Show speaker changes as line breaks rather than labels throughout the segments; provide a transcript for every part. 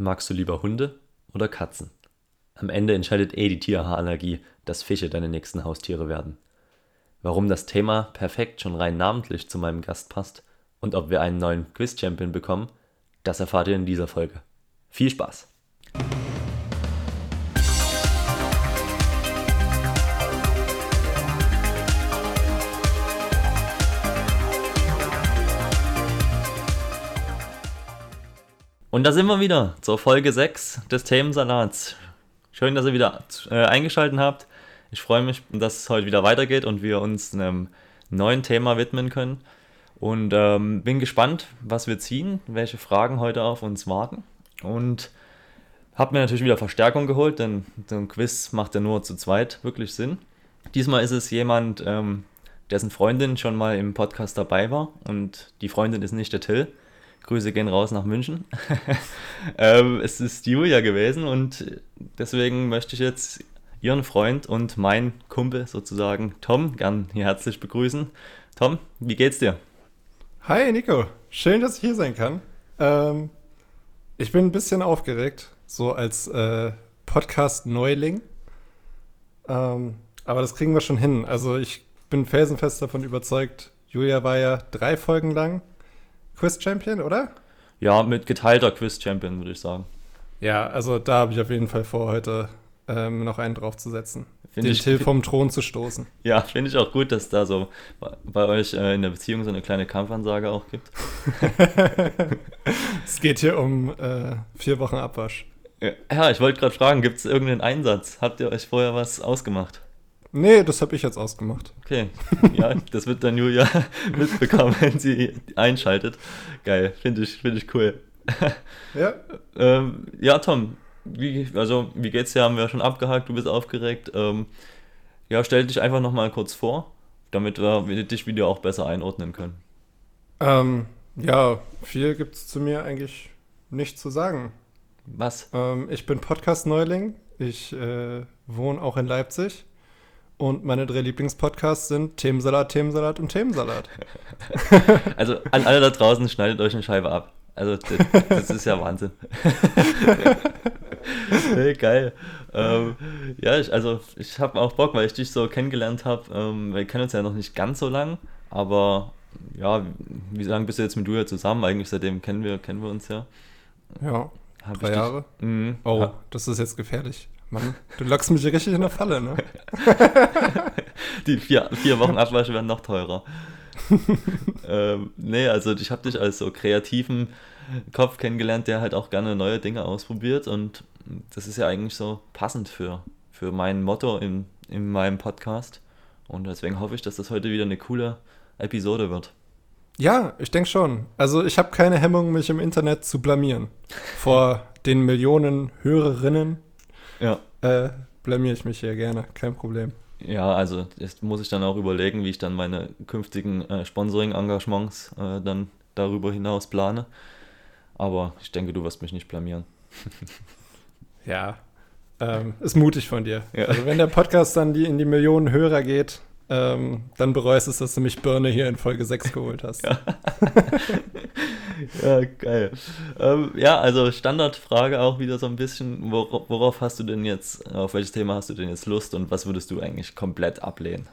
Magst du lieber Hunde oder Katzen? Am Ende entscheidet eh die Tierhaarallergie, dass Fische deine nächsten Haustiere werden. Warum das Thema perfekt schon rein namentlich zu meinem Gast passt und ob wir einen neuen Quiz-Champion bekommen, das erfahrt ihr in dieser Folge. Viel Spaß! Und da sind wir wieder zur Folge 6 des Themensalats. Schön, dass ihr wieder äh, eingeschaltet habt. Ich freue mich, dass es heute wieder weitergeht und wir uns einem neuen Thema widmen können. Und ähm, bin gespannt, was wir ziehen, welche Fragen heute auf uns warten. Und habe mir natürlich wieder Verstärkung geholt, denn so ein Quiz macht ja nur zu zweit wirklich Sinn. Diesmal ist es jemand, ähm, dessen Freundin schon mal im Podcast dabei war. Und die Freundin ist nicht der Till Grüße gehen raus nach München. ähm, es ist Julia gewesen und deswegen möchte ich jetzt Ihren Freund und mein Kumpel sozusagen Tom gern hier herzlich begrüßen. Tom, wie geht's dir?
Hi Nico, schön, dass ich hier sein kann. Ähm, ich bin ein bisschen aufgeregt, so als äh, Podcast-Neuling. Ähm, aber das kriegen wir schon hin. Also ich bin felsenfest davon überzeugt, Julia war ja drei Folgen lang Quiz-Champion, oder?
Ja, mit geteilter Quiz-Champion, würde ich sagen.
Ja, also da habe ich auf jeden Fall vor, heute ähm, noch einen draufzusetzen. Find den ich, Till vom Thron zu stoßen.
Ja, finde ich auch gut, dass da so bei euch äh, in der Beziehung so eine kleine Kampfansage auch gibt.
es geht hier um äh, vier Wochen Abwasch.
Ja, ich wollte gerade fragen, gibt es irgendeinen Einsatz? Habt ihr euch vorher was ausgemacht?
Nee, das habe ich jetzt ausgemacht.
Okay, ja, das wird dann Julia mitbekommen, wenn sie einschaltet. Geil, finde ich, find ich cool. Ja. ähm, ja, Tom, wie, also, wie geht's dir? Haben wir schon abgehakt, du bist aufgeregt. Ähm, ja, stell dich einfach nochmal kurz vor, damit wir dich wieder auch besser einordnen können.
Ähm, ja, viel gibt es zu mir eigentlich nicht zu sagen.
Was?
Ähm, ich bin Podcast-Neuling. Ich äh, wohne auch in Leipzig. Und meine drei Lieblingspodcasts sind Themensalat, Themensalat und Themensalat.
also an alle da draußen, schneidet euch eine Scheibe ab. Also das, das ist ja Wahnsinn. hey, geil. Ähm, ja, ich, also ich habe auch Bock, weil ich dich so kennengelernt habe. Ähm, wir kennen uns ja noch nicht ganz so lang, aber ja, wie lange bist du jetzt mit Julia zusammen? Eigentlich seitdem kennen wir, kennen wir uns ja.
Ja, hab drei Jahre. Mm, oh, das ist jetzt gefährlich. Mann, du lockst mich richtig in der Falle, ne?
Die vier, vier Wochen Abwasch werden noch teurer. ähm, nee, also ich habe dich als so kreativen Kopf kennengelernt, der halt auch gerne neue Dinge ausprobiert und das ist ja eigentlich so passend für, für mein Motto in, in meinem Podcast und deswegen hoffe ich, dass das heute wieder eine coole Episode wird.
Ja, ich denke schon. Also ich habe keine Hemmung, mich im Internet zu blamieren vor den Millionen Hörerinnen ja. Äh, blamier ich mich hier gerne, kein Problem.
Ja, also jetzt muss ich dann auch überlegen, wie ich dann meine künftigen äh, Sponsoring-Engagements äh, dann darüber hinaus plane. Aber ich denke, du wirst mich nicht blamieren.
ja, ähm, ist mutig von dir. Ja. Also wenn der Podcast dann die, in die Millionen Hörer geht, ähm, dann bereust du es, dass du mich Birne hier in Folge 6 geholt hast.
Ja, ja geil. Ähm, ja, also Standardfrage auch wieder so ein bisschen, worauf, worauf hast du denn jetzt, auf welches Thema hast du denn jetzt Lust und was würdest du eigentlich komplett ablehnen?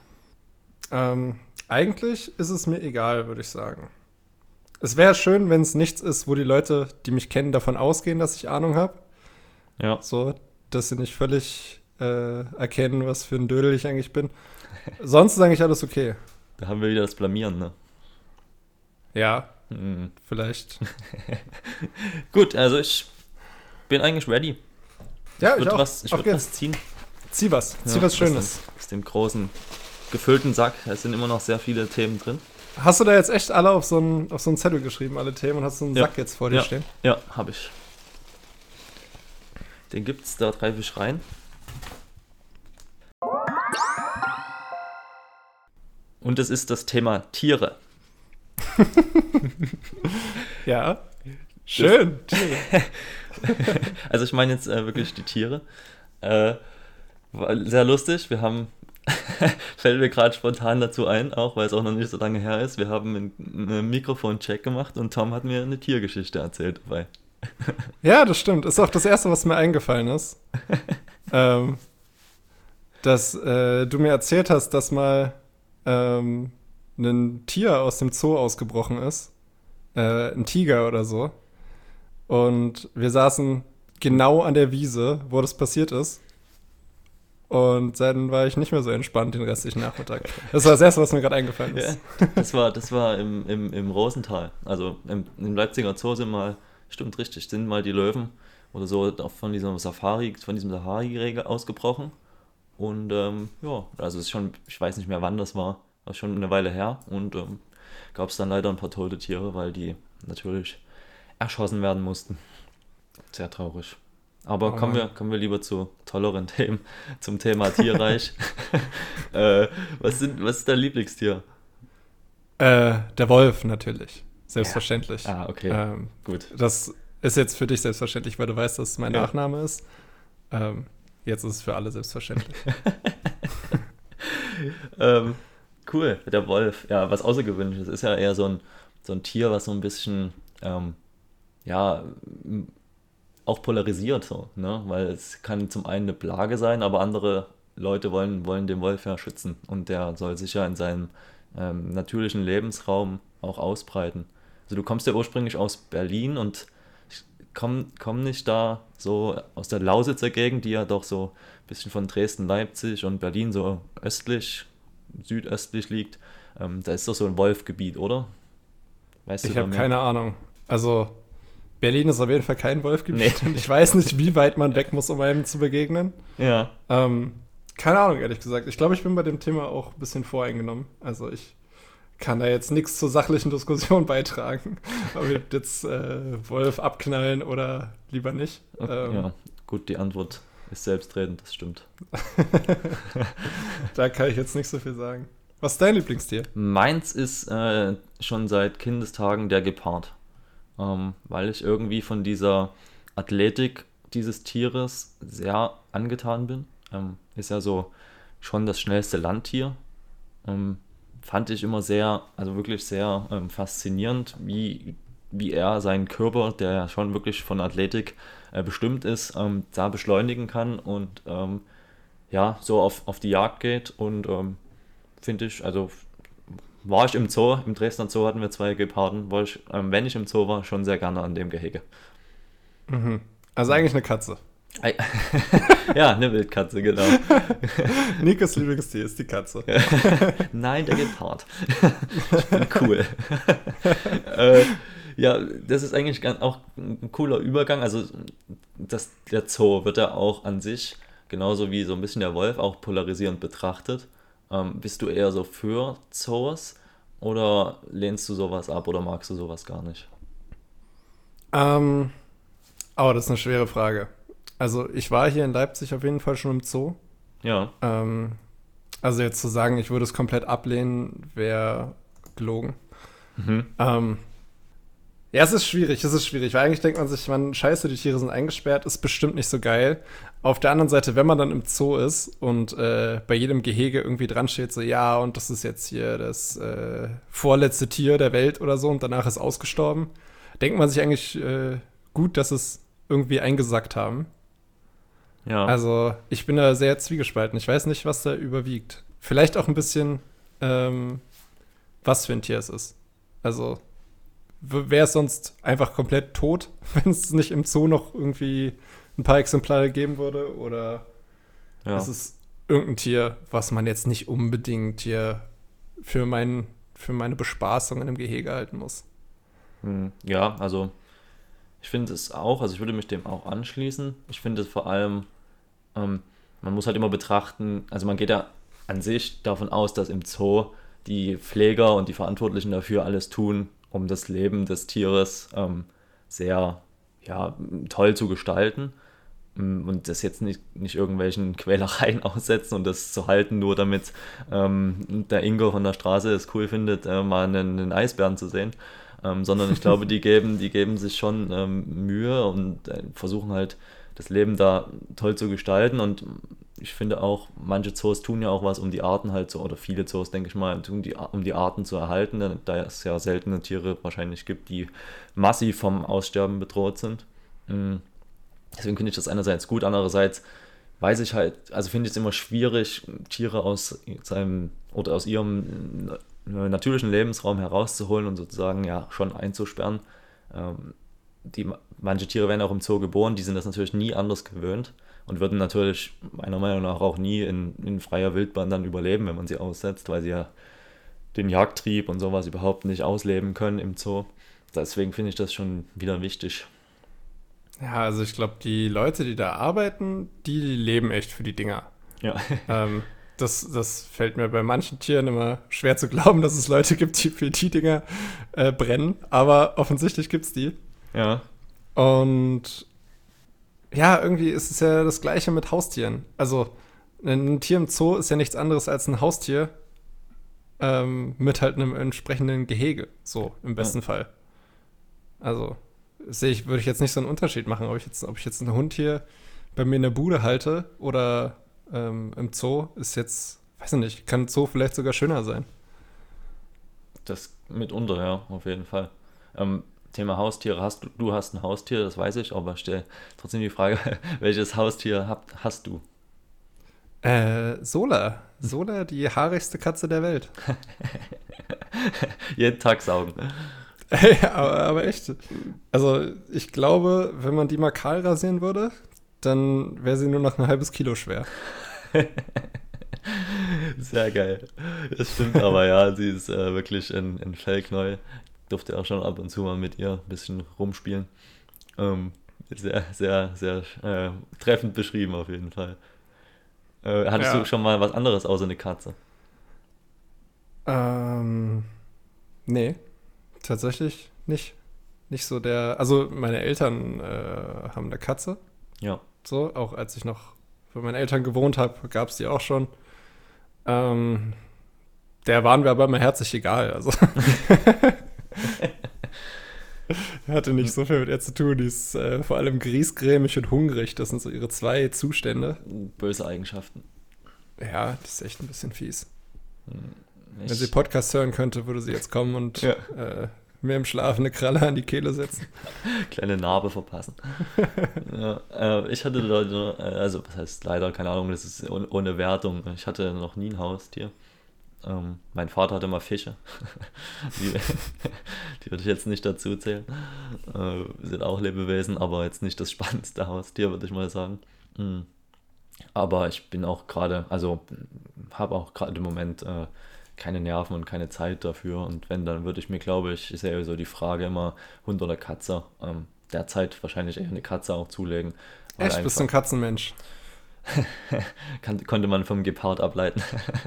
Ähm, eigentlich ist es mir egal, würde ich sagen. Es wäre schön, wenn es nichts ist, wo die Leute, die mich kennen, davon ausgehen, dass ich Ahnung habe. Ja. So, dass sie nicht völlig äh, erkennen, was für ein Dödel ich eigentlich bin. Sonst ist eigentlich alles okay.
Da haben wir wieder das Blamieren, ne?
Ja, mhm. vielleicht.
Gut, also ich bin eigentlich ready.
Ja, ich, würde
was, ich würd was ziehen.
Zieh was, zieh ja, was Schönes.
Aus, dem großen, gefüllten Sack. Es sind immer noch sehr viele Themen drin.
Hast du da jetzt echt alle auf so einen, auf so einen Zettel geschrieben, alle Themen, und hast so einen ja. Sack jetzt vor dir
ja.
stehen?
Ja, habe ich. Den gibt's, da drei ich rein. Und es ist das Thema Tiere.
ja. Schön.
also ich meine jetzt äh, wirklich die Tiere. Äh, sehr lustig. Wir haben, fällt mir gerade spontan dazu ein, auch weil es auch noch nicht so lange her ist. Wir haben einen, einen Mikrofoncheck gemacht und Tom hat mir eine Tiergeschichte erzählt dabei.
Ja, das stimmt. Ist auch das Erste, was mir eingefallen ist. ähm, dass äh, du mir erzählt hast, dass mal ähm, ein Tier aus dem Zoo ausgebrochen ist. Äh, ein Tiger oder so. Und wir saßen genau an der Wiese, wo das passiert ist. Und dann war ich nicht mehr so entspannt den restlichen Nachmittag. Das war das Erste, was mir gerade eingefallen ist.
Ja, das war, das war im, im, im Rosental. Also im, im Leipziger Zoo sind mal, stimmt richtig, sind mal die Löwen oder so von diesem Safari, von diesem Safari-Regel ausgebrochen. Und ähm, ja, also es ist schon, ich weiß nicht mehr wann das war, war schon eine Weile her. Und ähm, gab es dann leider ein paar tote Tiere, weil die natürlich erschossen werden mussten. Sehr traurig. Aber oh kommen, wir, kommen wir lieber zu tolleren Themen, zum Thema Tierreich. äh, was, sind, was ist dein Lieblingstier?
Äh, der Wolf natürlich. Selbstverständlich.
Ja. Ah, okay.
Ähm, Gut. Das ist jetzt für dich selbstverständlich, weil du weißt, dass es mein ja. Nachname ist. Ähm, jetzt ist es für alle selbstverständlich.
ähm, cool, der Wolf. Ja, was Außergewöhnliches. Ist ja eher so ein, so ein Tier, was so ein bisschen, ähm, ja, auch polarisiert, so, ne? weil es kann zum einen eine Plage sein, aber andere Leute wollen, wollen den Wolf ja schützen und der soll sich ja in seinem ähm, natürlichen Lebensraum auch ausbreiten. Also du kommst ja ursprünglich aus Berlin und ich komme komm nicht da so aus der Lausitzer Gegend, die ja doch so ein bisschen von Dresden, Leipzig und Berlin so östlich, südöstlich liegt. Ähm, da ist doch so ein Wolfgebiet, oder?
Weißt ich habe keine Ahnung. Also Berlin ist auf jeden Fall kein Wolfgebiet. Nee. Und ich weiß nicht, wie weit man weg muss, um einem zu begegnen.
Ja.
Ähm, keine Ahnung, ehrlich gesagt. Ich glaube, ich bin bei dem Thema auch ein bisschen voreingenommen. Also ich kann da jetzt nichts zur sachlichen Diskussion beitragen. Ob wir jetzt äh, Wolf abknallen oder lieber nicht.
Ähm, ja, gut, die Antwort ist selbstredend, das stimmt.
da kann ich jetzt nicht so viel sagen. Was ist dein Lieblingstier?
Meins ist äh, schon seit Kindestagen der Gepard ähm, weil ich irgendwie von dieser Athletik dieses Tieres sehr angetan bin. Ähm, ist ja so schon das schnellste Landtier. Ähm, fand ich immer sehr, also wirklich sehr ähm, faszinierend, wie, wie er seinen Körper, der ja schon wirklich von Athletik äh, bestimmt ist, ähm, da beschleunigen kann und ähm, ja, so auf, auf die Jagd geht und finde ich, also war ich im Zoo, im Dresdner Zoo hatten wir zwei Geparden, war ich, ähm, wenn ich im Zoo war, schon sehr gerne an dem Gehege.
Mhm. Also eigentlich eine Katze.
ja, eine Wildkatze, genau.
Nikos Lieblingstier ist die Katze.
Nein, der Gepard. ich bin cool. äh, ja, das ist eigentlich auch ein cooler Übergang. Also das, der Zoo wird ja auch an sich, genauso wie so ein bisschen der Wolf, auch polarisierend betrachtet. Ähm, bist du eher so für Zoos oder lehnst du sowas ab oder magst du sowas gar nicht?
Ähm, aber das ist eine schwere Frage. Also ich war hier in Leipzig auf jeden Fall schon im Zoo.
Ja.
Ähm, also jetzt zu sagen, ich würde es komplett ablehnen, wäre gelogen. Mhm. Ähm, ja, es ist schwierig, es ist schwierig, weil eigentlich denkt man sich, man, scheiße, die Tiere sind eingesperrt, ist bestimmt nicht so geil. Auf der anderen Seite, wenn man dann im Zoo ist und äh, bei jedem Gehege irgendwie dran steht, so, ja, und das ist jetzt hier das äh, vorletzte Tier der Welt oder so und danach ist ausgestorben, denkt man sich eigentlich äh, gut, dass es irgendwie eingesackt haben. Ja. Also, ich bin da sehr zwiegespalten. Ich weiß nicht, was da überwiegt. Vielleicht auch ein bisschen, ähm, was für ein Tier es ist. Also, wäre es sonst einfach komplett tot, wenn es nicht im Zoo noch irgendwie ein paar Exemplare geben würde? Oder ja. ist es irgendein Tier, was man jetzt nicht unbedingt hier für, mein, für meine Bespaßung in einem Gehege halten muss?
Hm, ja, also ich finde es auch, also ich würde mich dem auch anschließen. Ich finde es vor allem, ähm, man muss halt immer betrachten, also man geht ja an sich davon aus, dass im Zoo die Pfleger und die Verantwortlichen dafür alles tun, um das Leben des Tieres ähm, sehr ja, toll zu gestalten mm, und das jetzt nicht, nicht irgendwelchen Quälereien aussetzen und das zu halten, nur damit ähm, der Ingo von der Straße es cool findet, äh, mal einen, einen, Eisbären zu sehen. Ähm, sondern ich glaube, die geben, die geben sich schon ähm, Mühe und äh, versuchen halt das Leben da toll zu gestalten und ich finde auch, manche Zoos tun ja auch was, um die Arten halt so, oder viele Zoos, denke ich mal, tun die, um die Arten zu erhalten, da es ja seltene Tiere wahrscheinlich gibt, die massiv vom Aussterben bedroht sind. Mm. Deswegen finde ich das einerseits gut, andererseits weiß ich halt, also finde ich es immer schwierig, Tiere aus seinem oder aus ihrem äh, natürlichen Lebensraum herauszuholen und sozusagen ja schon einzusperren. Ähm, die, manche Tiere werden auch im Zoo geboren, die sind das natürlich nie anders gewöhnt und würden natürlich meiner Meinung nach auch nie in, in freier Wildbahn dann überleben, wenn man sie aussetzt, weil sie ja den Jagdtrieb und sowas überhaupt nicht ausleben können im Zoo. Deswegen finde ich das schon wieder wichtig.
Ja, also ich glaube, die Leute, die da arbeiten, die leben echt für die Dinger.
Ja.
Ähm, das, das fällt mir bei manchen Tieren immer schwer zu glauben, dass es Leute gibt, die für die Dinger äh, brennen. Aber offensichtlich gibt es die.
Ja.
Und ja, irgendwie ist es ja das Gleiche mit Haustieren. Also ein Tier im Zoo ist ja nichts anderes als ein Haustier ähm, mit halt einem entsprechenden Gehege. So, im besten ja. Fall. Also sehe ich, würde ich jetzt nicht so einen Unterschied machen, ob ich jetzt, ob ich jetzt einen Hund hier bei mir in der Bude halte oder ähm, im Zoo, ist jetzt, weiß ich nicht, kann Zoo vielleicht sogar schöner sein.
Das mitunter, ja, auf jeden Fall. Ähm, Thema Haustiere, hast du, du hast ein Haustier, das weiß ich, aber stell trotzdem die Frage, welches Haustier hab, hast du?
Äh, Sola. Sola, die haarigste Katze der Welt.
Jeden Tag saugen.
ja, aber, aber, echt. Also, ich glaube, wenn man die mal kahl rasieren würde, dann wäre sie nur noch ein halbes Kilo schwer.
Sehr geil. Das stimmt aber, ja, sie ist äh, wirklich in, in Fellknäuel. Durfte auch schon ab und zu mal mit ihr ein bisschen rumspielen. Ähm, sehr, sehr, sehr äh, treffend beschrieben auf jeden Fall. Äh, hattest ja. du schon mal was anderes außer eine Katze?
Ähm, nee, tatsächlich nicht. Nicht so der. Also, meine Eltern äh, haben eine Katze.
Ja.
So, auch als ich noch bei meinen Eltern gewohnt habe, gab es die auch schon. Ähm, der waren wir aber immer herzlich egal. Also. Er hatte nicht so viel mit ihr zu tun. Die ist äh, vor allem griesgrämig und hungrig. Das sind so ihre zwei Zustände.
Böse Eigenschaften.
Ja, das ist echt ein bisschen fies. Hm, ich Wenn sie Podcast hören könnte, würde sie jetzt kommen und ja. äh, mir im Schlaf eine Kralle an die Kehle setzen.
Kleine Narbe verpassen. ja, äh, ich hatte Leute, also was heißt leider, keine Ahnung, das ist ohne Wertung. Ich hatte noch nie ein Haustier. Ähm, mein Vater hatte mal Fische. die, die, würde ich jetzt nicht dazu zählen. Äh, sind auch Lebewesen, aber jetzt nicht das spannendste Haustier, würde ich mal sagen. Mhm. Aber ich bin auch gerade, also habe auch gerade im Moment äh, keine Nerven und keine Zeit dafür. Und wenn, dann würde ich mir, glaube ich, ist ja so die Frage immer Hund oder Katze. Ähm, derzeit wahrscheinlich eher eine Katze auch zulegen.
Echt, bist du ein Katzenmensch?
Konnte man vom Gepard ableiten.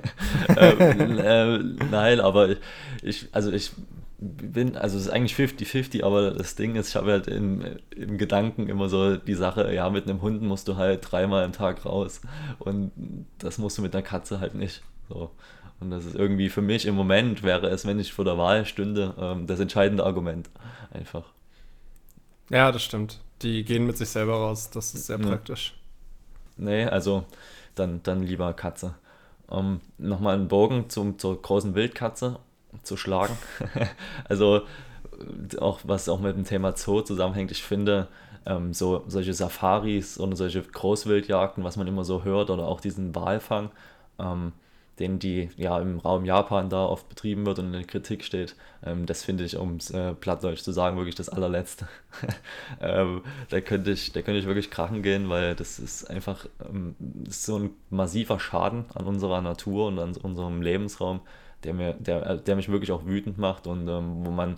ähm, äh, nein, aber ich, also ich bin, also es ist eigentlich 50-50, aber das Ding ist, ich habe halt im, im Gedanken immer so die Sache, ja, mit einem Hund musst du halt dreimal am Tag raus und das musst du mit einer Katze halt nicht. So. Und das ist irgendwie für mich im Moment wäre es, wenn ich vor der Wahl stünde, ähm, das entscheidende Argument. Einfach.
Ja, das stimmt. Die gehen mit sich selber raus. Das ist sehr ja. praktisch.
Nee, also dann, dann lieber Katze. Um nochmal einen Bogen zum, zur großen Wildkatze zu schlagen. also auch was auch mit dem Thema Zoo zusammenhängt, ich finde, ähm, so solche Safaris und solche Großwildjagden, was man immer so hört, oder auch diesen Walfang, ähm, den die ja im Raum Japan da oft betrieben wird und in der Kritik steht. Ähm, das finde ich, um es äh, plattdeutsch zu sagen, wirklich das allerletzte. ähm, da, könnte ich, da ich wirklich krachen gehen, weil das ist einfach ähm, ist so ein massiver Schaden an unserer Natur und an unserem Lebensraum, der, mir, der, äh, der mich wirklich auch wütend macht und ähm, wo man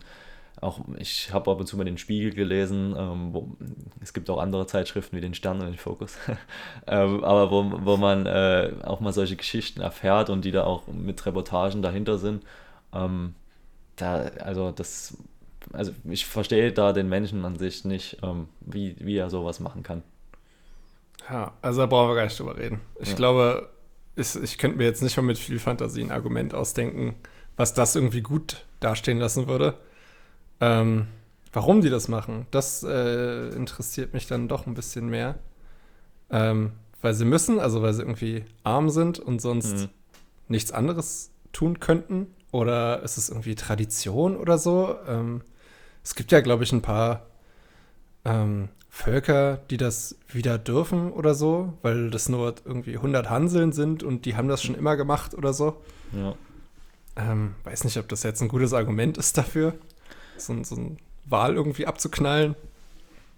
auch, ich habe ab und zu mal den Spiegel gelesen, ähm, wo, es gibt auch andere Zeitschriften wie den Stern und den Fokus, ähm, aber wo, wo man äh, auch mal solche Geschichten erfährt und die da auch mit Reportagen dahinter sind. Ähm, da, also das, also ich verstehe da den Menschen an sich nicht, ähm, wie, wie er sowas machen kann.
Ja, also da brauchen wir gar nicht drüber reden. Ich ja. glaube, ich, ich könnte mir jetzt nicht mal mit viel Fantasie ein Argument ausdenken, was das irgendwie gut dastehen lassen würde. Ähm, warum die das machen, das äh, interessiert mich dann doch ein bisschen mehr. Ähm, weil sie müssen, also weil sie irgendwie arm sind und sonst mhm. nichts anderes tun könnten. Oder ist es irgendwie Tradition oder so? Ähm, es gibt ja, glaube ich, ein paar ähm, Völker, die das wieder dürfen oder so, weil das nur irgendwie 100 Hanseln sind und die haben das schon immer gemacht oder so.
Ja.
Ähm, weiß nicht, ob das jetzt ein gutes Argument ist dafür, so, so ein Wahl irgendwie abzuknallen.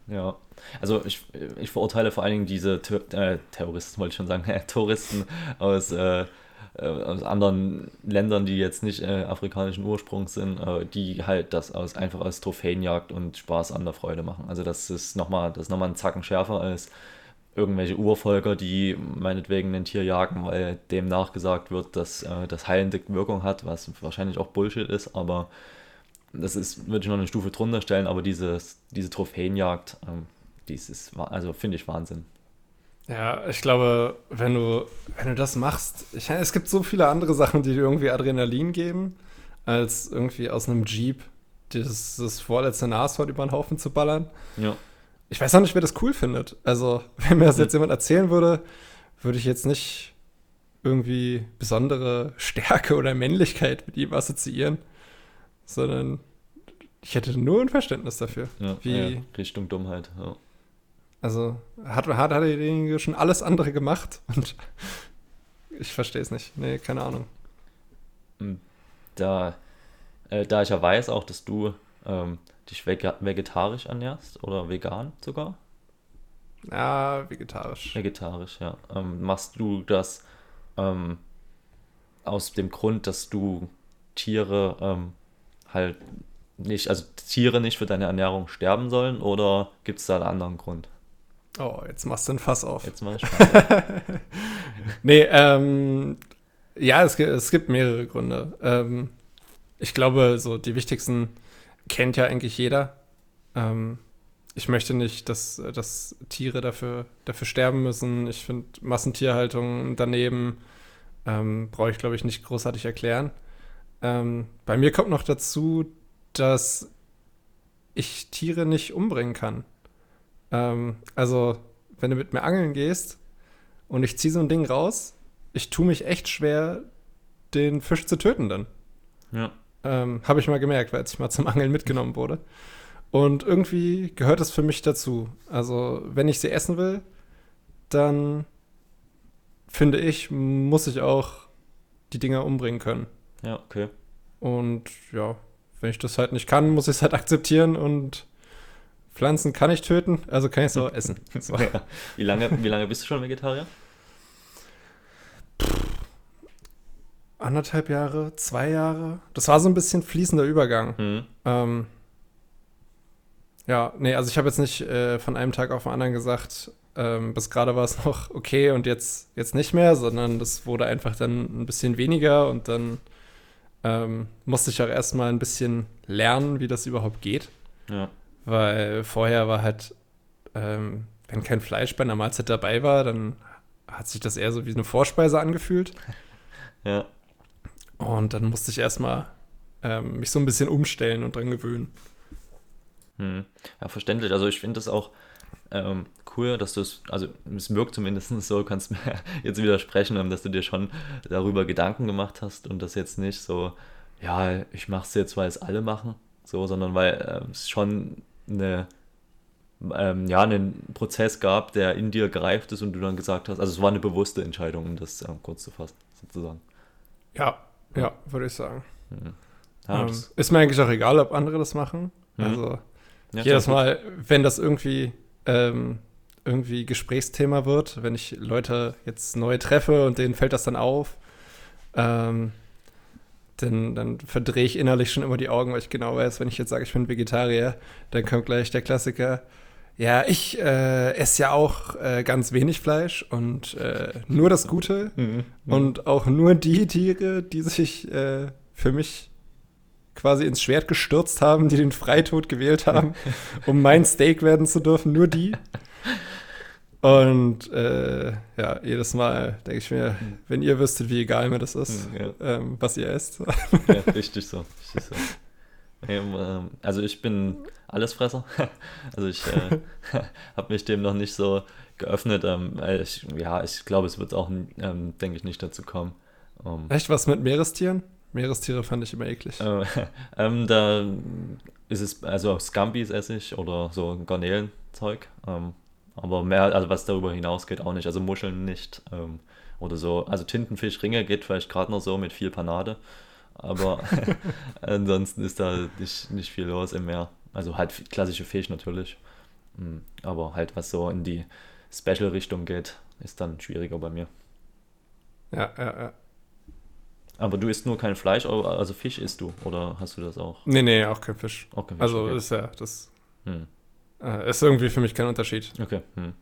Ja, also ich, ich verurteile vor allen Dingen diese Ter äh, Terroristen, wollte ich schon sagen, Touristen aus, äh, äh, aus anderen Ländern, die jetzt nicht äh, afrikanischen Ursprungs sind, äh, die halt das aus, einfach als Trophäenjagd und Spaß an der Freude machen. Also das ist nochmal noch ein Zacken schärfer als irgendwelche Urvölker, die meinetwegen ein Tier jagen, weil dem nachgesagt wird, dass äh, das heilende Wirkung hat, was wahrscheinlich auch Bullshit ist, aber das ist, würde ich noch eine Stufe drunter stellen, aber dieses, diese Trophäenjagd, ähm, dies ist, also finde ich Wahnsinn.
Ja, ich glaube, wenn du, wenn du das machst, ich, es gibt so viele andere Sachen, die dir irgendwie Adrenalin geben, als irgendwie aus einem Jeep das, das vorletzte Nashorn über den Haufen zu ballern.
Ja.
Ich weiß auch nicht, wer das cool findet. Also, wenn mir das jetzt jemand erzählen würde, würde ich jetzt nicht irgendwie besondere Stärke oder Männlichkeit mit ihm assoziieren, sondern ich hätte nur ein Verständnis dafür.
Ja,
wie,
ja, Richtung Dummheit. Ja.
Also hat, hat, hat derjenige schon alles andere gemacht und ich verstehe es nicht. Nee, keine Ahnung.
Hm. Da, äh, da ich ja weiß auch, dass du ähm, dich vegetarisch ernährst oder vegan sogar.
Ja, vegetarisch.
Vegetarisch, ja. Ähm, machst du das ähm, aus dem Grund, dass du Tiere ähm, halt nicht, also Tiere nicht für deine Ernährung sterben sollen oder gibt es da einen anderen Grund?
Oh, jetzt machst du ein Fass auf.
Jetzt mach ich Fass
nee, ähm, ja, es, es gibt mehrere Gründe. Ähm, ich glaube, so die wichtigsten kennt ja eigentlich jeder. Ähm, ich möchte nicht, dass, dass Tiere dafür, dafür sterben müssen. Ich finde Massentierhaltung daneben ähm, brauche ich, glaube ich, nicht großartig erklären. Ähm, bei mir kommt noch dazu, dass ich Tiere nicht umbringen kann. Ähm, also, wenn du mit mir angeln gehst und ich ziehe so ein Ding raus, ich tue mich echt schwer, den Fisch zu töten dann.
Ja.
Ähm, Habe ich mal gemerkt, weil ich mal zum Angeln mitgenommen wurde. Und irgendwie gehört es für mich dazu. Also, wenn ich sie essen will, dann finde ich, muss ich auch die Dinger umbringen können.
Ja, okay.
Und ja, wenn ich das halt nicht kann, muss ich es halt akzeptieren und Pflanzen kann ich töten, also kann ich es auch essen. So.
Ja. Wie, lange, wie lange bist du schon Vegetarier?
Anderthalb Jahre, zwei Jahre. Das war so ein bisschen fließender Übergang.
Mhm.
Ähm, ja, nee, also ich habe jetzt nicht äh, von einem Tag auf den anderen gesagt, ähm, bis gerade war es noch okay und jetzt, jetzt nicht mehr, sondern das wurde einfach dann ein bisschen weniger und dann ähm, musste ich auch erstmal ein bisschen lernen, wie das überhaupt geht.
Ja.
Weil vorher war halt, ähm, wenn kein Fleisch bei einer Mahlzeit dabei war, dann hat sich das eher so wie eine Vorspeise angefühlt.
Ja.
Und dann musste ich erstmal ähm, mich so ein bisschen umstellen und dran gewöhnen.
Hm. Ja, verständlich. Also ich finde das auch ähm, cool, dass du es, also es wirkt zumindest so, kannst mir jetzt widersprechen, dass du dir schon darüber Gedanken gemacht hast und das jetzt nicht so, ja, ich mache es jetzt, weil es alle machen, so, sondern weil äh, es schon eine, ähm, ja, einen Prozess gab, der in dir gereift ist und du dann gesagt hast, also es war eine bewusste Entscheidung, um das äh, kurz zu fassen, sozusagen.
Ja, ja, würde ich sagen.
Mhm.
Ja, ähm, ist mir eigentlich auch egal, ob andere das machen. Mhm. Also ja, jedes Mal, wenn das irgendwie ähm, irgendwie Gesprächsthema wird, wenn ich Leute jetzt neu treffe und denen fällt das dann auf, ähm, dann, dann verdrehe ich innerlich schon immer die Augen, weil ich genau weiß, wenn ich jetzt sage, ich bin Vegetarier, dann kommt gleich der Klassiker. Ja, ich äh, esse ja auch äh, ganz wenig Fleisch und äh, nur das Gute mhm, mhm. und auch nur die Tiere, die sich äh, für mich quasi ins Schwert gestürzt haben, die den Freitod gewählt haben, um mein Steak werden zu dürfen, nur die. Und äh, ja, jedes Mal denke ich mir, wenn ihr wüsstet, wie egal mir das ist, ja. ähm, was ihr esst.
ja, richtig so. Richtig so. Ähm, also ich bin Allesfresser. Also ich äh, habe mich dem noch nicht so geöffnet. Ähm, ich, ja, ich glaube, es wird auch, ähm, denke ich, nicht dazu kommen.
Um, Echt was mit Meerestieren? Meerestiere fand ich immer eklig.
Äh, ähm, da ist es, also Scampis esse ich oder so Garnelen Zeug. Ähm, aber mehr, also was darüber hinausgeht, auch nicht. Also Muscheln nicht. Ähm, oder so. Also Tintenfischringe geht vielleicht gerade noch so mit viel Panade. Aber ansonsten ist da nicht, nicht viel los im Meer. Also halt klassische Fisch natürlich. Hm, aber halt was so in die Special-Richtung geht, ist dann schwieriger bei mir.
Ja, ja, ja.
Aber du isst nur kein Fleisch, also Fisch isst du, oder hast du das auch?
Nee, nee, auch kein Fisch. Auch kein Fisch also okay. ist ja, das hm. äh, ist irgendwie für mich kein Unterschied.
Okay. Hm.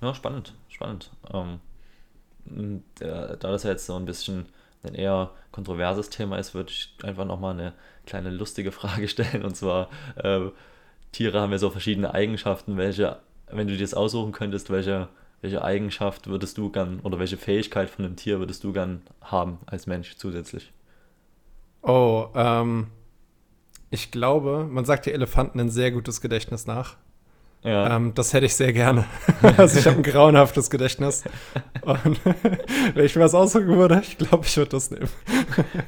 Ja, spannend, spannend. Ähm, da das ja jetzt so ein bisschen ein eher kontroverses Thema ist, würde ich einfach nochmal eine kleine lustige Frage stellen. Und zwar, äh, Tiere haben ja so verschiedene Eigenschaften. Welche, wenn du dir das aussuchen könntest, welche, welche Eigenschaft würdest du gern oder welche Fähigkeit von einem Tier würdest du gern haben als Mensch zusätzlich?
Oh, ähm, ich glaube, man sagt ja Elefanten ein sehr gutes Gedächtnis nach. Ja. Ähm, das hätte ich sehr gerne. also ich habe ein grauenhaftes Gedächtnis. Und wenn ich mir was aussuchen würde, ich glaube, ich würde das nehmen.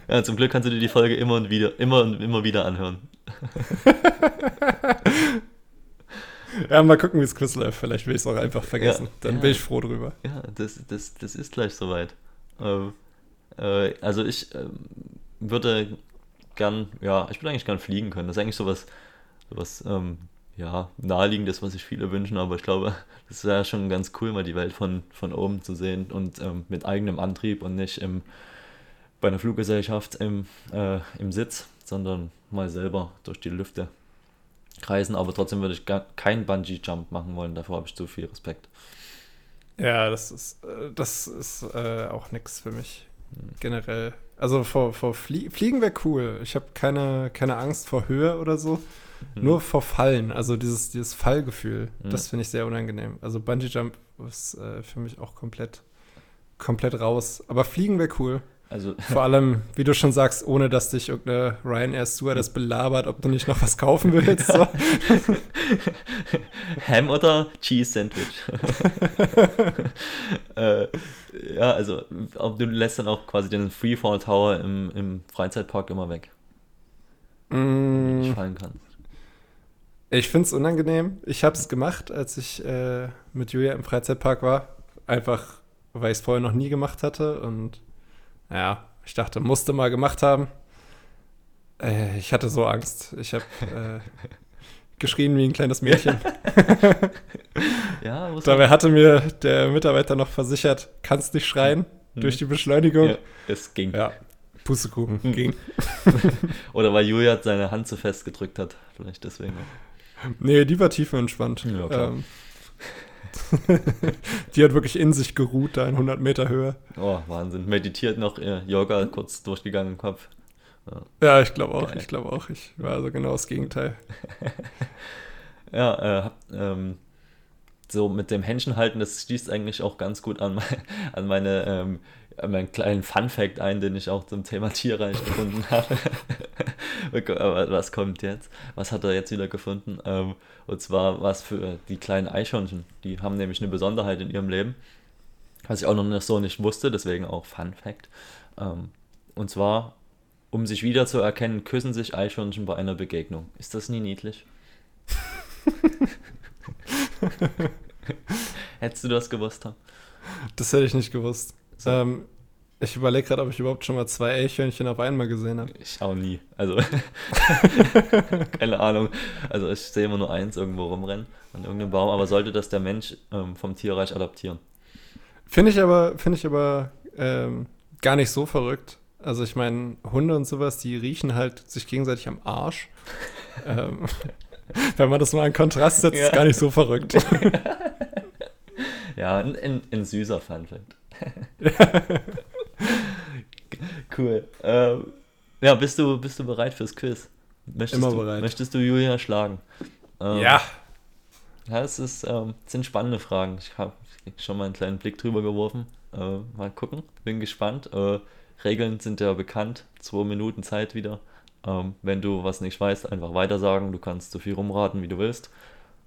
Ja, zum Glück kannst du dir die Folge immer und wieder, immer und immer wieder anhören.
Ja, mal gucken, wie es Quiz läuft. Vielleicht will ich es auch einfach vergessen. Ja, Dann ja. bin ich froh drüber.
Ja, das, das, das ist gleich soweit. Ähm, äh, also ich äh, würde gern, ja, ich würde eigentlich gern fliegen können. Das ist eigentlich sowas, sowas ähm, ja, naheliegendes, was sich viele wünschen, aber ich glaube, das ist ja schon ganz cool, mal die Welt von, von oben zu sehen und ähm, mit eigenem Antrieb und nicht im, bei einer Fluggesellschaft im, äh, im Sitz, sondern mal selber durch die Lüfte kreisen. Aber trotzdem würde ich gar keinen Bungee-Jump machen wollen, davor habe ich zu viel Respekt.
Ja, das ist, äh, das ist äh, auch nichts für mich. Generell. Also vor, vor Flie Fliegen wäre cool. Ich habe keine, keine Angst vor Höhe oder so. Mhm. Nur vor Fallen, also dieses, dieses Fallgefühl, mhm. das finde ich sehr unangenehm. Also Bungee Jump ist äh, für mich auch komplett, komplett raus. Aber Fliegen wäre cool. Also, Vor allem, wie du schon sagst, ohne dass dich irgendeine Ryanair Stewardess belabert, ob du nicht noch was kaufen willst. So.
Ham oder Cheese Sandwich? äh, ja, also du lässt dann auch quasi den Freefall Tower im, im Freizeitpark immer weg.
Mm. Ich fallen kann. Ich finde es unangenehm. Ich habe es gemacht, als ich äh, mit Julia im Freizeitpark war. Einfach, weil ich es vorher noch nie gemacht hatte. Und ja, ich dachte, musste mal gemacht haben. Äh, ich hatte so Angst. Ich habe äh, geschrien wie ein kleines Mädchen. ja, Dabei hatte mir der Mitarbeiter noch versichert, kannst nicht schreien mhm. durch die Beschleunigung. Ja,
es ging.
Ja, Pustekuchen, mhm. ging.
Oder weil Julia seine Hand zu fest gedrückt hat. Vielleicht deswegen.
Nee, die war tiefenentspannt. Ja, klar. Ähm, die hat wirklich in sich geruht, da in 100 Meter Höhe.
Oh, Wahnsinn. Meditiert noch, äh, Yoga kurz durchgegangen im Kopf.
Ja, ja ich glaube auch, Geil. ich glaube auch. Ich war also genau das Gegenteil.
ja, äh, ähm, so mit dem Händchen halten, das schließt eigentlich auch ganz gut an, an meine ähm, meinen kleinen Fun-Fact ein, den ich auch zum Thema Tierreich gefunden habe. Aber was kommt jetzt? Was hat er jetzt wieder gefunden? Ähm, und zwar was für die kleinen Eichhörnchen. Die haben nämlich eine Besonderheit in ihrem Leben, was ich auch noch so nicht wusste, deswegen auch Fun-Fact. Ähm, und zwar, um sich wieder zu erkennen, küssen sich Eichhörnchen bei einer Begegnung. Ist das nie niedlich? Hättest du das gewusst?
Das hätte ich nicht gewusst. So. Ähm, ich überlege gerade, ob ich überhaupt schon mal zwei Eichhörnchen auf einmal gesehen habe.
Ich auch nie. Also, keine Ahnung. Also, ich sehe immer nur eins irgendwo rumrennen an irgendeinem Baum, aber sollte das der Mensch ähm, vom Tierreich adaptieren?
Finde ich aber, finde ich aber ähm, gar nicht so verrückt. Also, ich meine, Hunde und sowas, die riechen halt sich gegenseitig am Arsch. ähm, wenn man das mal in Kontrast setzt, ja. ist gar nicht so verrückt.
ja, ein, ein süßer Funfact. cool. Ähm, ja, bist du, bist du bereit fürs Quiz? Möchtest
Immer
du,
bereit.
Möchtest du Julia schlagen?
Ähm, ja.
Ja, es ist, ähm, sind spannende Fragen. Ich habe schon mal einen kleinen Blick drüber geworfen. Äh, mal gucken. Bin gespannt. Äh, Regeln sind ja bekannt. Zwei Minuten Zeit wieder. Ähm, wenn du was nicht weißt, einfach weiter sagen. Du kannst so viel rumraten, wie du willst.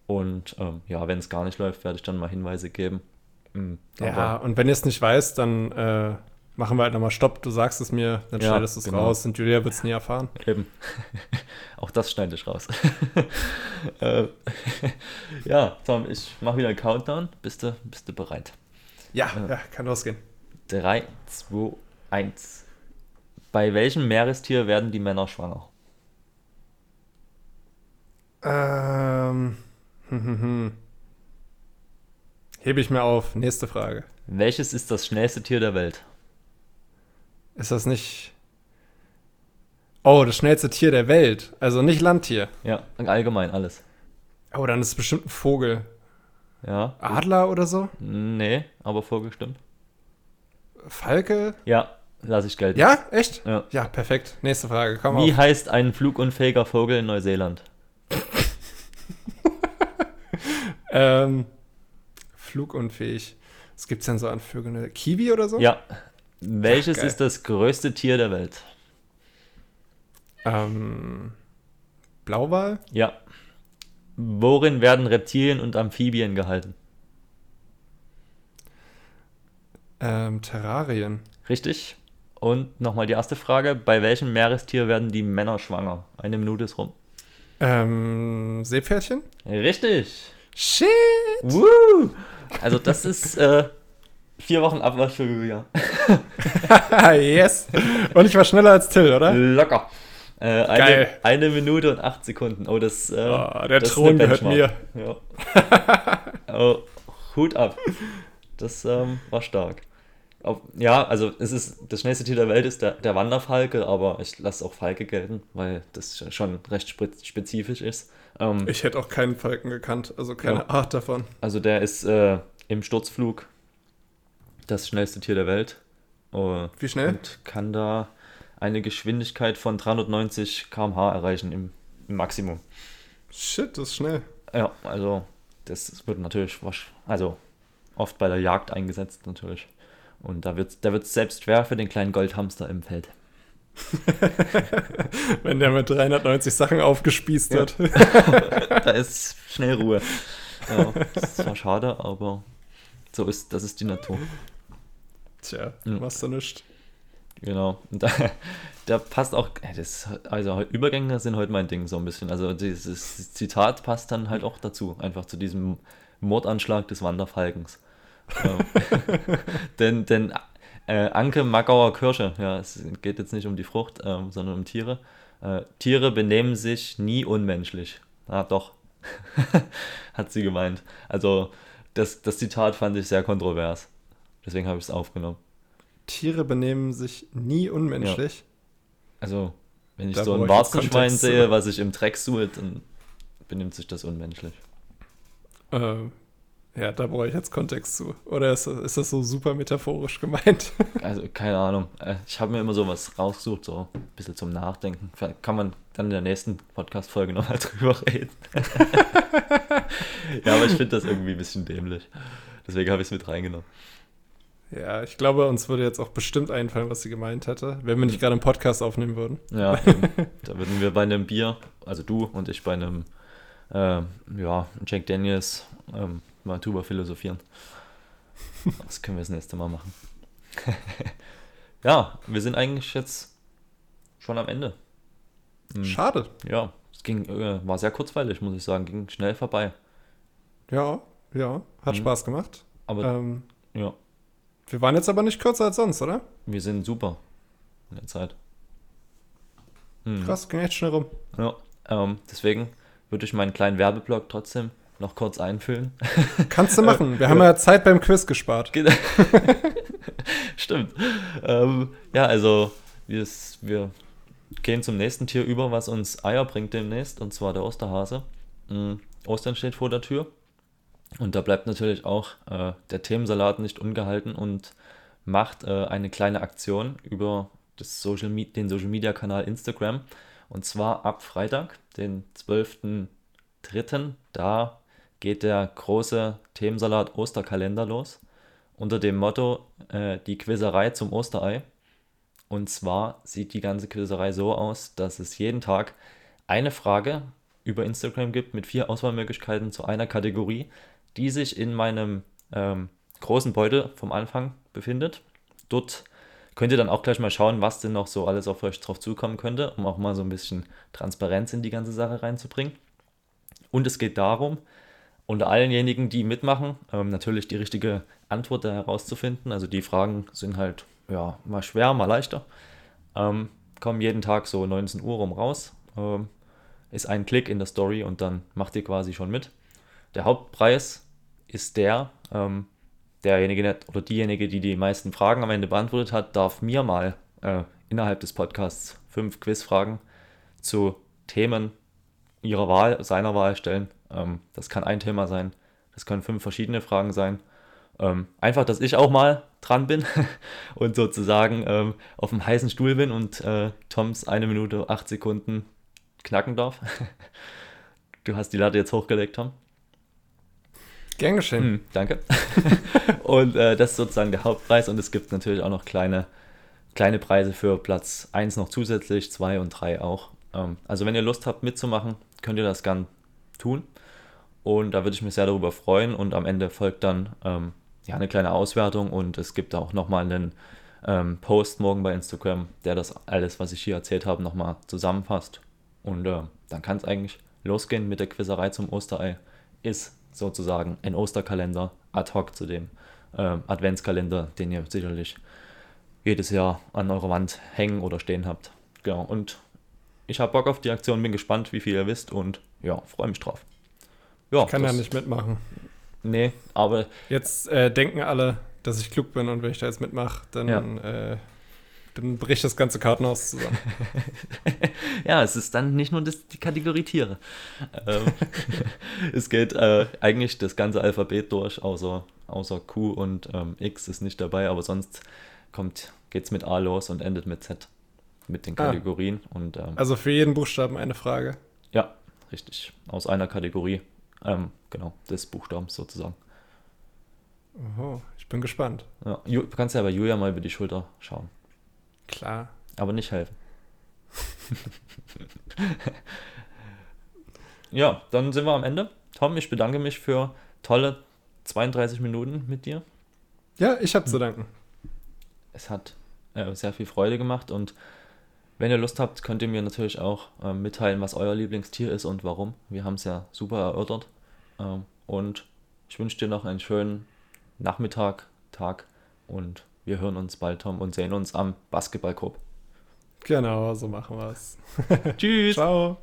Und ähm, ja, wenn es gar nicht läuft, werde ich dann mal Hinweise geben.
Mhm, ja, und wenn ihr es nicht weißt, dann äh, machen wir halt nochmal Stopp, du sagst es mir, dann
Ja,
schneidest du es
genau.
raus und Julia wird es nie erfahren.
Eben. Auch das schneide ich raus. äh, ja, Tom, ich mache wieder einen Countdown. Bist du, bist du bereit?
Ja, ja, kann losgehen.
3, 2, 1. Bei welchem Meerestier werden die Männer schwanger?
Ähm, hm, hm, hm. Hebe ich mir auf. Nächste Frage.
Welches ist das schnellste Tier der Welt?
Ist das nicht. Oh, das schnellste Tier der Welt. Also nicht Landtier.
Ja, allgemein alles.
Oh, dann ist es bestimmt ein Vogel.
Ja?
Adler oder so?
Nee, aber vorgestimmt.
Falke?
Ja, lasse ich gelten.
Ja, echt?
Ja.
Ja, perfekt. Nächste Frage. Komm
Wie
auf.
heißt ein flugunfähiger Vogel in Neuseeland?
Ähm, flugunfähig. Was gibt's denn so an Vögeln? Kiwi oder so?
Ja. Welches
geil.
ist das größte Tier der Welt?
Ähm, Blauwal?
Ja. Worin werden Reptilien und Amphibien gehalten?
Ähm, Terrarien.
Richtig. Und nochmal die erste Frage. Bei welchem Meerestier werden die Männer schwanger? Eine Minute ist rum.
Ähm, Seepferdchen?
Richtig.
Shit!
Woo! Also das ist äh, vier Wochen Abwasch für Julia.
yes! Und ich war schneller als Till, oder?
Locker. Äh, eine,
Geil.
eine Minute und acht Sekunden. Oh, das, äh,
Oh, der
das
Thron gehört mir.
Ja. oh, Hut ab. Das ähm, war stark. Auf, ja, also es ist das schnellste Tier der Welt ist der, der Wanderfalke, aber ich lasse auch Falke gelten, weil das schon recht spe- spezifisch ist. Ähm,
Ich hätte auch keinen Falken gekannt, also keine
Ja.
Art davon.
also der ist äh, im Sturzflug das schnellste Tier der Welt. Oh,
Wie schnell?
und kann da eine Geschwindigkeit von 390 km/h erreichen im, im Maximum.
Shit, das ist schnell.
Ja, also das wird natürlich also oft bei der Jagd eingesetzt natürlich. Und da wird da wird's selbst schwer für den kleinen Goldhamster im Feld.
Wenn der mit 390 Sachen aufgespießt
Ja.
wird.
da ist schnell Ruhe. Ja, das ist zwar schade, aber so ist das ist die Natur.
Tja,
Ja.
machst du nichts.
Genau. Und da, da passt auch, das, also Übergänge sind heute mein Ding so ein bisschen. Also dieses Zitat passt dann halt auch dazu, einfach zu diesem Mordanschlag des Wanderfalkens. Denn denn äh, Anke Magauer Kirsche, ja, es geht jetzt nicht um die Frucht, ähm, sondern um Tiere. Äh, Tiere benehmen sich nie unmenschlich. Ah, doch. Hat sie gemeint. Also das, das Zitat fand ich sehr kontrovers. Deswegen habe ich es aufgenommen.
Tiere benehmen sich nie unmenschlich.
Also, wenn ich
Da
so ein Warzenschwein sehe, was sich im Dreck suhlt, dann benimmt sich das unmenschlich.
Ähm, ja, da brauche ich jetzt Kontext zu. Oder ist, ist das so super metaphorisch gemeint?
Also, keine Ahnung. Äh, Ich habe mir immer sowas rausgesucht, so ein bisschen zum Nachdenken. Vielleicht kann man dann in der nächsten Podcast-Folge nochmal drüber reden. ja, aber ich finde das irgendwie ein bisschen dämlich. Deswegen habe ich es mit reingenommen.
ja, ich glaube, uns würde jetzt auch bestimmt einfallen, was sie gemeint hätte, wenn wir nicht gerade einen Podcast aufnehmen würden.
Ja, da würden wir bei einem Bier, also du und ich bei einem, ähm, ja, Jack Daniels, ähm, mal drüber philosophieren. Das können wir das nächste Mal machen. ja, wir sind eigentlich jetzt schon am Ende. Hm,
Schade.
Ja, es ging, äh, war sehr kurzweilig, muss ich sagen, ging schnell vorbei.
Ja, ja, hat
Mhm.
Spaß gemacht.
Aber
Ähm,
ja,
wir waren jetzt aber nicht kürzer als sonst, oder?
wir sind super in der Zeit. Hm.
Krass, ging echt schnell rum.
Ja, ähm, deswegen würde ich meinen kleinen Werbeblock trotzdem noch kurz einfüllen.
Kannst du machen. Wir haben ja Zeit beim Quiz gespart.
Geht- Stimmt. Ähm, ja, also wir, gehen zum nächsten Tier über, was uns Eier bringt demnächst, und zwar der Osterhase. Mhm. Ostern steht vor der Tür. Und da bleibt natürlich auch äh, der Themensalat nicht ungehalten und macht äh, eine kleine Aktion über das Social den Social Media Kanal Instagram. Und zwar ab Freitag, den 12.03. Da geht der große Themensalat Osterkalender los unter dem Motto äh, die Quizerei zum Osterei. Und zwar sieht die ganze Quizerei so aus, dass es jeden Tag eine Frage über Instagram gibt mit vier Auswahlmöglichkeiten zu einer Kategorie, die sich in meinem ähm, großen Beutel vom Anfang befindet. Dort könnt ihr dann auch gleich mal schauen, was denn noch so alles auf euch drauf zukommen könnte, um auch mal so ein bisschen Transparenz in die ganze Sache reinzubringen. Und es geht darum, unter allenjenigen, die mitmachen, ähm, natürlich die richtige Antwort da herauszufinden. Also die Fragen sind halt ja mal schwer, mal leichter. Ähm, kommen jeden Tag so 19 Uhr rum raus. Ähm, ist ein Klick in der Story und dann macht ihr quasi schon mit. Der Hauptpreis ist der, ähm, derjenige oder diejenige, die die meisten Fragen am Ende beantwortet hat, darf mir mal äh, innerhalb des Podcasts fünf Quizfragen zu Themen ihrer Wahl, seiner Wahl stellen. Ähm, das kann ein Thema sein, das können fünf verschiedene Fragen sein. Ähm, einfach, dass ich auch mal dran bin und sozusagen ähm, auf dem heißen Stuhl bin und äh, Toms eine Minute, acht Sekunden knacken darf. du hast die Latte jetzt hochgelegt, Tom.
Gern geschehen. Hm,
danke. und äh, das ist sozusagen der Hauptpreis und es gibt natürlich auch noch kleine, kleine Preise für Platz 1 noch zusätzlich, 2 und 3 auch. Ähm, also wenn ihr Lust habt mitzumachen, könnt ihr das gern tun. Und da würde ich mich sehr darüber freuen. Und am Ende folgt dann ähm, ja, eine kleine Auswertung und es gibt auch nochmal einen ähm, Post morgen bei Instagram, der das alles, was ich hier erzählt habe, nochmal zusammenfasst. Und äh, dann kann es eigentlich losgehen mit der Quizerei zum Osterei. Ist sozusagen ein Osterkalender ad hoc zu dem äh, Adventskalender, den ihr sicherlich jedes Jahr an eurer Wand hängen oder stehen habt. Genau. Und ich habe Bock auf die Aktion, bin gespannt, wie viel ihr wisst und ja, freue mich drauf.
Ja, ich kann ja nicht mitmachen.
Nee, aber.
Jetzt äh, denken alle, dass ich klug bin und wenn ich da jetzt mitmache, dann, ja. äh, dann bricht das ganze Kartenhaus zusammen.
ja, es ist dann nicht nur das, die Kategorie Tiere. Ähm, es geht äh, eigentlich das ganze Alphabet durch, außer, außer Q und ähm, X ist nicht dabei, aber sonst geht es mit A los und endet mit Z. Mit den ah. Kategorien. Ah, und, ähm,
also für jeden Buchstaben eine Frage.
Ja, richtig. Aus einer Kategorie. Ähm, genau, des Buchstabens sozusagen.
Oho, ich bin gespannt.
Ja, du kannst ja bei Julia mal über die Schulter schauen.
Klar.
Aber nicht helfen. ja, dann sind wir am Ende. Tom, ich bedanke mich für tolle 32 Minuten mit dir.
Ja, ich habe zu danken.
Es hat äh, sehr viel Freude gemacht und wenn ihr Lust habt, könnt ihr mir natürlich auch äh, mitteilen, was euer Lieblingstier ist und warum. Wir haben es ja super erörtert. Ähm, und ich wünsche dir noch einen schönen Nachmittag, Tag und wir hören uns bald, Tom, und sehen uns am Basketballkorb.
Genau, so machen wir es.
Tschüss.
Ciao.